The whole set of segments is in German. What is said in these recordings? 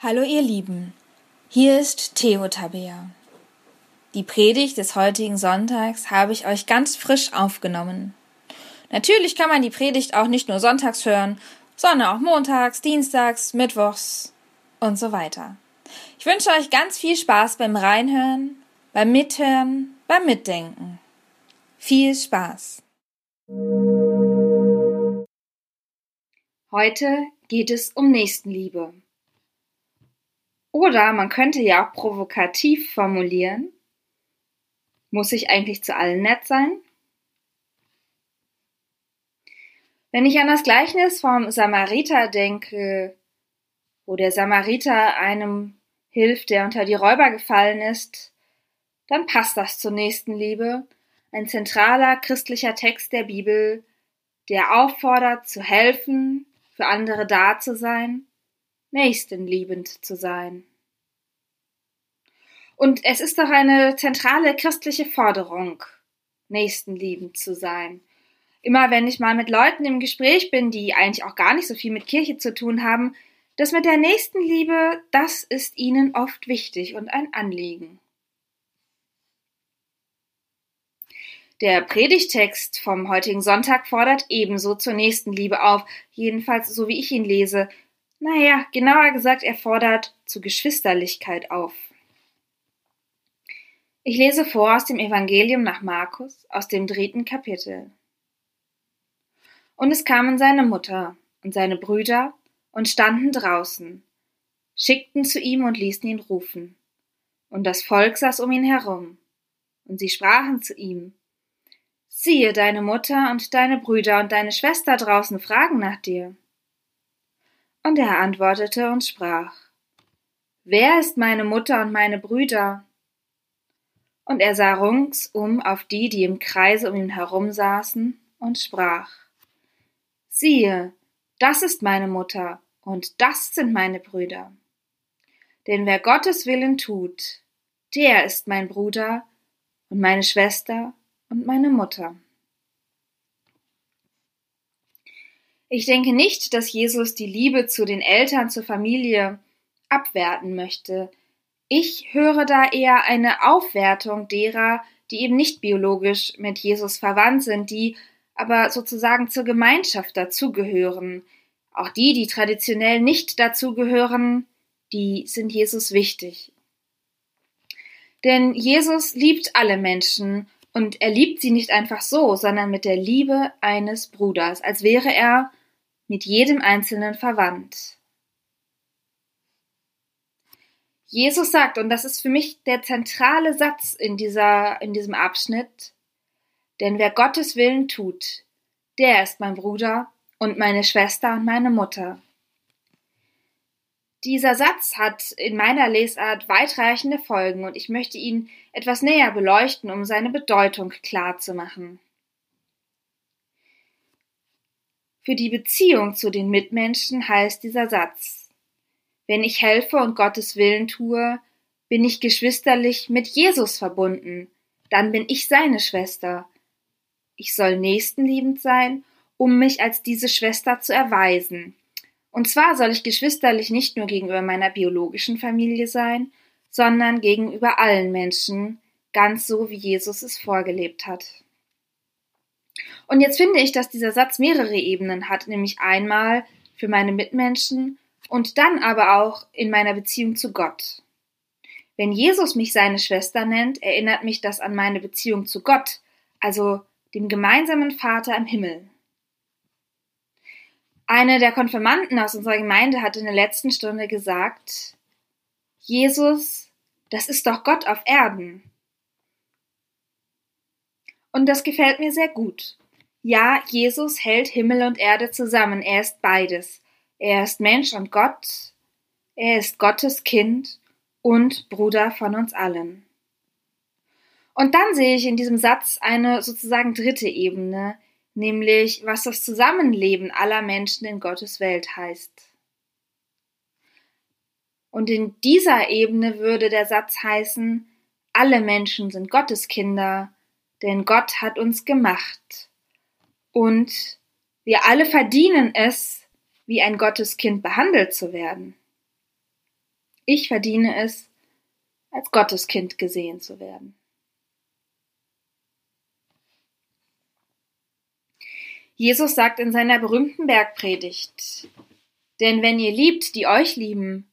Hallo ihr Lieben, hier ist Theo Tabea. Die Predigt des heutigen Sonntags habe ich euch ganz frisch aufgenommen. Natürlich kann man die Predigt auch nicht nur sonntags hören, sondern auch montags, dienstags, mittwochs und so weiter. Ich wünsche euch ganz viel Spaß beim Reinhören, beim Mithören, beim Mitdenken. Viel Spaß! Heute geht es um Nächstenliebe. Oder man könnte ja auch provokativ formulieren, muss ich eigentlich zu allen nett sein? Wenn ich an das Gleichnis vom Samariter denke, wo der Samariter einem hilft, der unter die Räuber gefallen ist, dann passt das zur Nächstenliebe, ein zentraler christlicher Text der Bibel, der auffordert zu helfen, für andere da zu sein nächstenliebend zu sein. Und es ist doch eine zentrale christliche Forderung, nächstenliebend zu sein. Immer wenn ich mal mit Leuten im Gespräch bin, die eigentlich auch gar nicht so viel mit Kirche zu tun haben, das mit der Nächstenliebe, das ist ihnen oft wichtig und ein Anliegen. Der Predigtext vom heutigen Sonntag fordert ebenso zur Nächstenliebe auf, jedenfalls so wie ich ihn lese, naja, genauer gesagt, er fordert zu Geschwisterlichkeit auf. Ich lese vor aus dem Evangelium nach Markus, aus dem dritten Kapitel. Und es kamen seine Mutter und seine Brüder und standen draußen, schickten zu ihm und ließen ihn rufen. Und das Volk saß um ihn herum. Und sie sprachen zu ihm, Siehe, deine Mutter und deine Brüder und deine Schwester draußen fragen nach dir. Und er antwortete und sprach, Wer ist meine Mutter und meine Brüder? Und er sah ringsum auf die, die im Kreise um ihn herum saßen, und sprach, Siehe, das ist meine Mutter, und das sind meine Brüder. Denn wer Gottes Willen tut, der ist mein Bruder und meine Schwester und meine Mutter. Ich denke nicht, dass Jesus die Liebe zu den Eltern, zur Familie abwerten möchte. Ich höre da eher eine Aufwertung derer, die eben nicht biologisch mit Jesus verwandt sind, die aber sozusagen zur Gemeinschaft dazugehören. Auch die, die traditionell nicht dazugehören, die sind Jesus wichtig. Denn Jesus liebt alle Menschen und er liebt sie nicht einfach so, sondern mit der Liebe eines Bruders, als wäre er mit jedem Einzelnen verwandt. Jesus sagt, und das ist für mich der zentrale Satz in, dieser, in diesem Abschnitt, denn wer Gottes Willen tut, der ist mein Bruder und meine Schwester und meine Mutter. Dieser Satz hat in meiner Lesart weitreichende Folgen und ich möchte ihn etwas näher beleuchten, um seine Bedeutung klar zu machen. Für die Beziehung zu den Mitmenschen heißt dieser Satz. Wenn ich helfe und Gottes Willen tue, bin ich geschwisterlich mit Jesus verbunden, dann bin ich seine Schwester. Ich soll nächstenliebend sein, um mich als diese Schwester zu erweisen. Und zwar soll ich geschwisterlich nicht nur gegenüber meiner biologischen Familie sein, sondern gegenüber allen Menschen, ganz so wie Jesus es vorgelebt hat. Und jetzt finde ich, dass dieser Satz mehrere Ebenen hat, nämlich einmal für meine Mitmenschen und dann aber auch in meiner Beziehung zu Gott. Wenn Jesus mich seine Schwester nennt, erinnert mich das an meine Beziehung zu Gott, also dem gemeinsamen Vater im Himmel. Eine der Konfirmanden aus unserer Gemeinde hat in der letzten Stunde gesagt, Jesus, das ist doch Gott auf Erden. Und das gefällt mir sehr gut. Ja, Jesus hält Himmel und Erde zusammen. Er ist beides. Er ist Mensch und Gott. Er ist Gottes Kind und Bruder von uns allen. Und dann sehe ich in diesem Satz eine sozusagen dritte Ebene, nämlich was das Zusammenleben aller Menschen in Gottes Welt heißt. Und in dieser Ebene würde der Satz heißen, alle Menschen sind Gottes Kinder, denn Gott hat uns gemacht und wir alle verdienen es, wie ein Gotteskind behandelt zu werden. Ich verdiene es, als Gotteskind gesehen zu werden. Jesus sagt in seiner berühmten Bergpredigt, denn wenn ihr liebt, die euch lieben,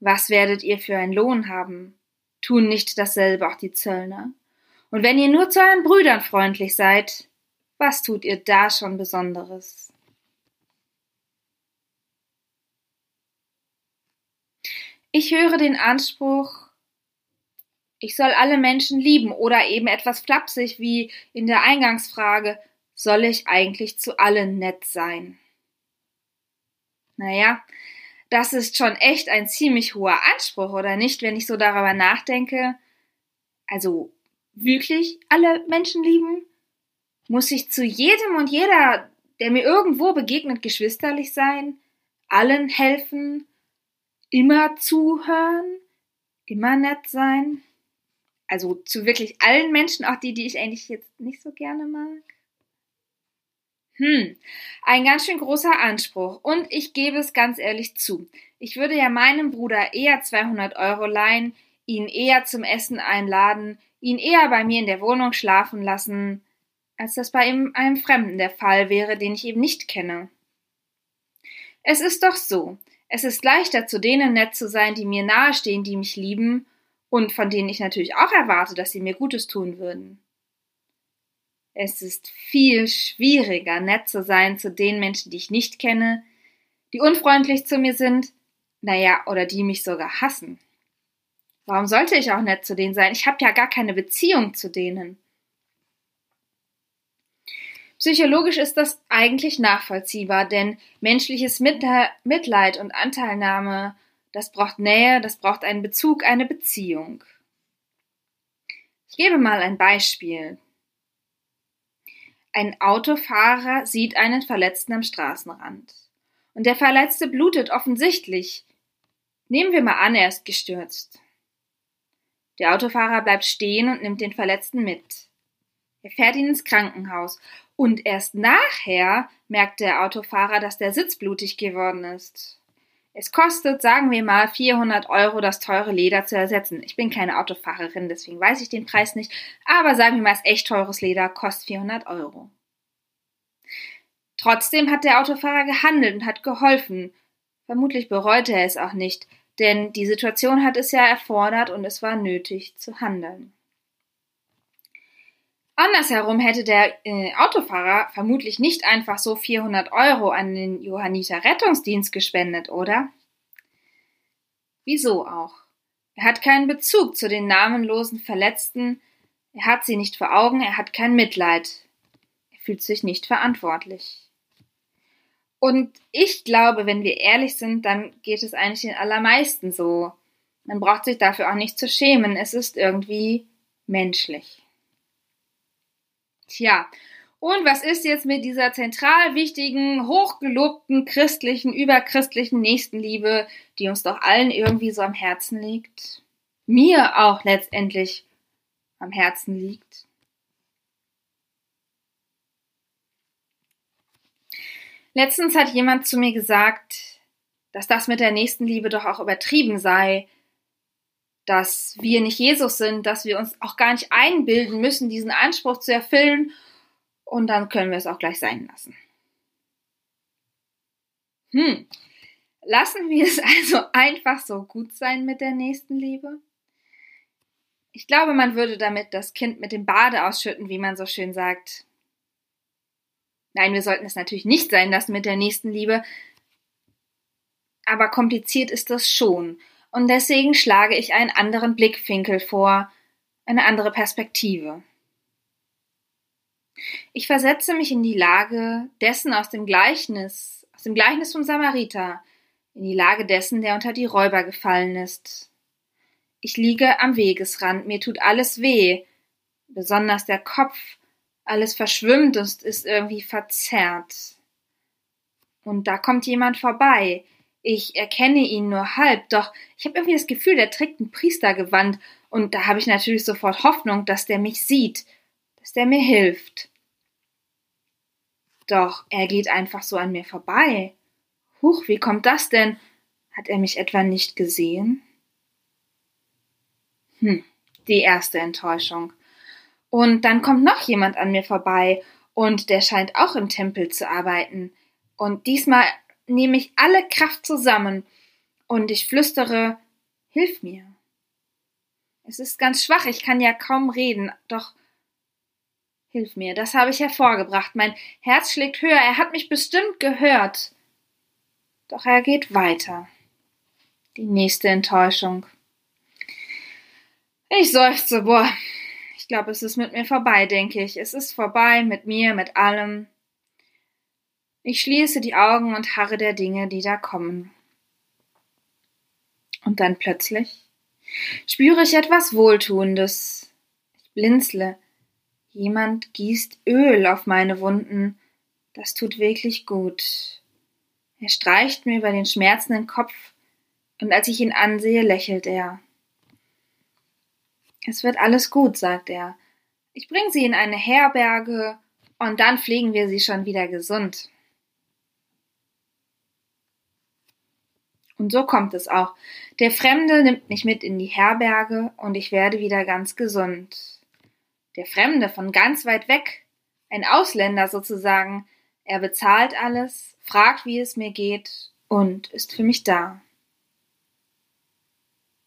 was werdet ihr für einen Lohn haben? Tun nicht dasselbe auch die Zöllner? Und wenn ihr nur zu euren Brüdern freundlich seid, was tut ihr da schon Besonderes? Ich höre den Anspruch, ich soll alle Menschen lieben oder eben etwas flapsig wie in der Eingangsfrage, soll ich eigentlich zu allen nett sein? Naja, das ist schon echt ein ziemlich hoher Anspruch, oder nicht, wenn ich so darüber nachdenke? Also wirklich alle Menschen lieben? Muss ich zu jedem und jeder, der mir irgendwo begegnet, geschwisterlich sein? Allen helfen? immer zuhören, immer nett sein. Also zu wirklich allen Menschen, auch die, die ich eigentlich jetzt nicht so gerne mag. Hm, ein ganz schön großer Anspruch. Und ich gebe es ganz ehrlich zu. Ich würde ja meinem Bruder eher 200 Euro leihen, ihn eher zum Essen einladen, ihn eher bei mir in der Wohnung schlafen lassen, als das bei ihm, einem Fremden der Fall wäre, den ich eben nicht kenne. Es ist doch so, es ist leichter, zu denen nett zu sein, die mir nahestehen, die mich lieben und von denen ich natürlich auch erwarte, dass sie mir Gutes tun würden. Es ist viel schwieriger, nett zu sein zu den Menschen, die ich nicht kenne, die unfreundlich zu mir sind, naja, oder die mich sogar hassen. Warum sollte ich auch nett zu denen sein? Ich habe ja gar keine Beziehung zu denen. Psychologisch ist das eigentlich nachvollziehbar, denn menschliches Mitleid und Anteilnahme, das braucht Nähe, das braucht einen Bezug, eine Beziehung. Ich gebe mal ein Beispiel. Ein Autofahrer sieht einen Verletzten am Straßenrand. Und der Verletzte blutet offensichtlich. Nehmen wir mal an, er ist gestürzt. Der Autofahrer bleibt stehen und nimmt den Verletzten mit. Er fährt ihn ins Krankenhaus und erst nachher merkt der Autofahrer, dass der Sitz blutig geworden ist. Es kostet, sagen wir mal, 400 Euro, das teure Leder zu ersetzen. Ich bin keine Autofahrerin, deswegen weiß ich den Preis nicht. Aber sagen wir mal, das echt teures Leder kostet 400 Euro. Trotzdem hat der Autofahrer gehandelt und hat geholfen. Vermutlich bereute er es auch nicht, denn die Situation hat es ja erfordert und es war nötig zu handeln. Andersherum hätte der äh, Autofahrer vermutlich nicht einfach so 400 Euro an den Johanniter Rettungsdienst gespendet, oder? Wieso auch? Er hat keinen Bezug zu den namenlosen Verletzten, er hat sie nicht vor Augen, er hat kein Mitleid, er fühlt sich nicht verantwortlich. Und ich glaube, wenn wir ehrlich sind, dann geht es eigentlich den allermeisten so. Man braucht sich dafür auch nicht zu schämen, es ist irgendwie menschlich. Tja, und was ist jetzt mit dieser zentral wichtigen, hochgelobten christlichen, überchristlichen Nächstenliebe, die uns doch allen irgendwie so am Herzen liegt? Mir auch letztendlich am Herzen liegt. Letztens hat jemand zu mir gesagt, dass das mit der Nächstenliebe doch auch übertrieben sei, dass wir nicht Jesus sind, dass wir uns auch gar nicht einbilden müssen, diesen Anspruch zu erfüllen und dann können wir es auch gleich sein lassen. Hm, lassen wir es also einfach so gut sein mit der nächsten Liebe? Ich glaube, man würde damit das Kind mit dem Bade ausschütten, wie man so schön sagt. Nein, wir sollten es natürlich nicht sein lassen mit der nächsten Liebe, aber kompliziert ist das schon und deswegen schlage ich einen anderen Blickwinkel vor, eine andere Perspektive. Ich versetze mich in die Lage dessen aus dem Gleichnis, aus dem Gleichnis vom Samariter, in die Lage dessen, der unter die Räuber gefallen ist. Ich liege am Wegesrand, mir tut alles weh, besonders der Kopf, alles verschwimmt und ist irgendwie verzerrt. Und da kommt jemand vorbei, ich erkenne ihn nur halb, doch ich habe irgendwie das Gefühl, der trägt ein Priestergewand und da habe ich natürlich sofort Hoffnung, dass der mich sieht, dass der mir hilft. Doch er geht einfach so an mir vorbei. Huch, wie kommt das denn? Hat er mich etwa nicht gesehen? Hm, die erste Enttäuschung. Und dann kommt noch jemand an mir vorbei und der scheint auch im Tempel zu arbeiten. Und diesmal nehme ich alle Kraft zusammen und ich flüstere, hilf mir. Es ist ganz schwach, ich kann ja kaum reden, doch hilf mir, das habe ich hervorgebracht. Mein Herz schlägt höher, er hat mich bestimmt gehört. Doch er geht weiter. Die nächste Enttäuschung. Ich seufze, boah, ich glaube, es ist mit mir vorbei, denke ich. Es ist vorbei mit mir, mit allem. Ich schließe die Augen und harre der Dinge, die da kommen. Und dann plötzlich spüre ich etwas Wohltuendes. Ich blinzle. Jemand gießt Öl auf meine Wunden. Das tut wirklich gut. Er streicht mir über den schmerzenden Kopf, und als ich ihn ansehe, lächelt er. Es wird alles gut, sagt er. Ich bringe sie in eine Herberge, und dann pflegen wir sie schon wieder gesund. Und so kommt es auch. Der Fremde nimmt mich mit in die Herberge und ich werde wieder ganz gesund. Der Fremde von ganz weit weg, ein Ausländer sozusagen, er bezahlt alles, fragt, wie es mir geht und ist für mich da.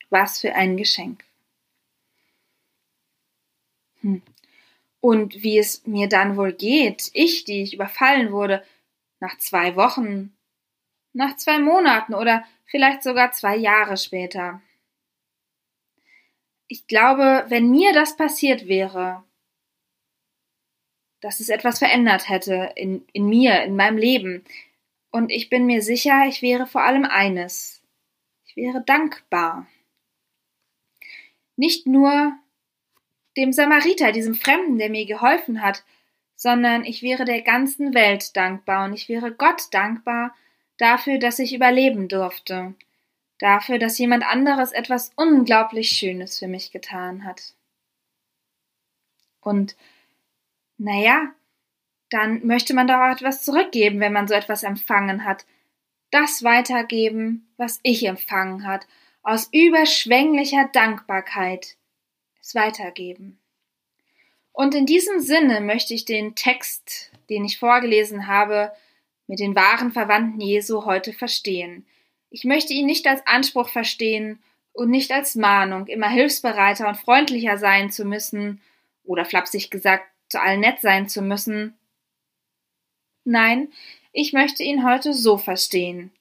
Was für ein Geschenk. Hm. Und wie es mir dann wohl geht, ich, die ich überfallen wurde, nach zwei Wochen, nach zwei Monaten oder vielleicht sogar zwei Jahre später. Ich glaube, wenn mir das passiert wäre, dass es etwas verändert hätte in, in mir, in meinem Leben. Und ich bin mir sicher, ich wäre vor allem eines. Ich wäre dankbar. Nicht nur dem Samariter, diesem Fremden, der mir geholfen hat, sondern ich wäre der ganzen Welt dankbar und ich wäre Gott dankbar, dafür, dass ich überleben durfte, dafür, dass jemand anderes etwas unglaublich Schönes für mich getan hat. Und naja, dann möchte man doch auch etwas zurückgeben, wenn man so etwas empfangen hat. Das weitergeben, was ich empfangen hat, aus überschwänglicher Dankbarkeit es weitergeben. Und in diesem Sinne möchte ich den Text, den ich vorgelesen habe, mit den wahren Verwandten Jesu heute verstehen. Ich möchte ihn nicht als Anspruch verstehen und nicht als Mahnung, immer hilfsbereiter und freundlicher sein zu müssen oder flapsig gesagt, zu allen nett sein zu müssen. Nein, ich möchte ihn heute so verstehen.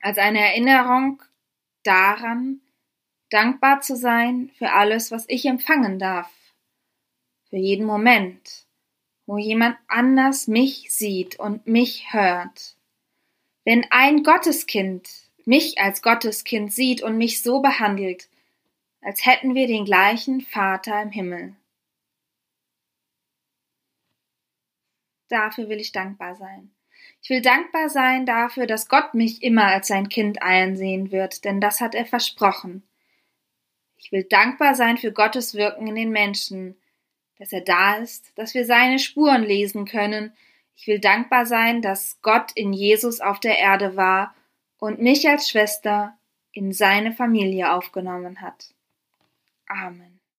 Als eine Erinnerung daran, dankbar zu sein für alles, was ich empfangen darf. Für jeden Moment, wo jemand anders mich sieht und mich hört. Wenn ein Gotteskind mich als Gotteskind sieht und mich so behandelt, als hätten wir den gleichen Vater im Himmel. Dafür will ich dankbar sein. Ich will dankbar sein dafür, dass Gott mich immer als sein Kind einsehen wird, denn das hat er versprochen. Ich will dankbar sein für Gottes Wirken in den Menschen, dass er da ist, dass wir seine Spuren lesen können. Ich will dankbar sein, dass Gott in Jesus auf der Erde war und mich als Schwester in seine Familie aufgenommen hat. Amen.